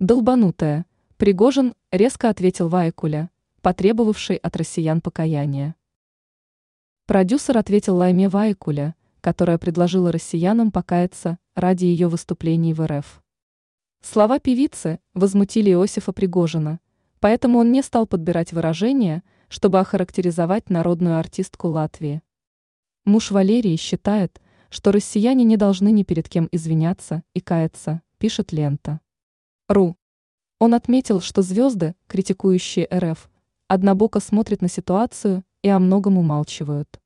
Долбанутая. Пригожин резко ответил Вайкуля, потребовавший от россиян покаяния. Продюсер ответил Лайме Вайкуля, которая предложила россиянам покаяться ради ее выступлений в РФ. Слова певицы возмутили Иосифа Пригожина, поэтому он не стал подбирать выражения, чтобы охарактеризовать народную артистку Латвии. Муж Валерии считает, что россияне не должны ни перед кем извиняться и каяться, пишет лента. РУ. Он отметил, что звезды, критикующие РФ, однобоко смотрят на ситуацию и о многом умалчивают.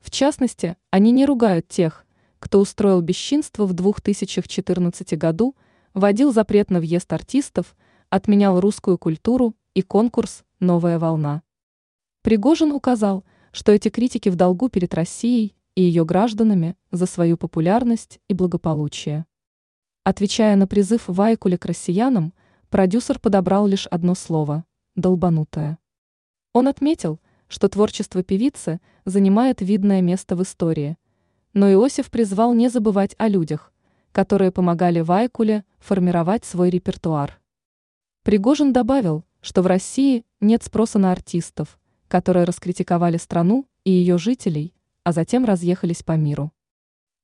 В частности, они не ругают тех, кто устроил бесчинство в 2014 году, вводил запрет на въезд артистов, отменял русскую культуру и конкурс «Новая волна». Пригожин указал, что эти критики в долгу перед Россией и ее гражданами за свою популярность и благополучие. Отвечая на призыв Вайкуля к россиянам, продюсер подобрал лишь одно слово – «долбанутое». Он отметил, что творчество певицы занимает видное место в истории, но Иосиф призвал не забывать о людях, которые помогали Вайкуле формировать свой репертуар. Пригожин добавил, что в России нет спроса на артистов, которые раскритиковали страну и ее жителей, а затем разъехались по миру.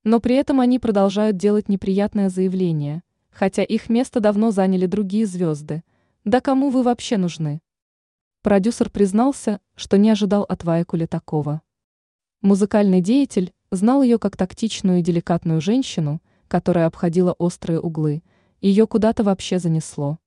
Но при этом они продолжают делать неприятное заявление, хотя их место давно заняли другие звезды. Да кому вы вообще нужны? Продюсер признался, что не ожидал от Вайкули такого. Музыкальный деятель знал ее как тактичную и деликатную женщину, которая обходила острые углы, ее куда-то вообще занесло.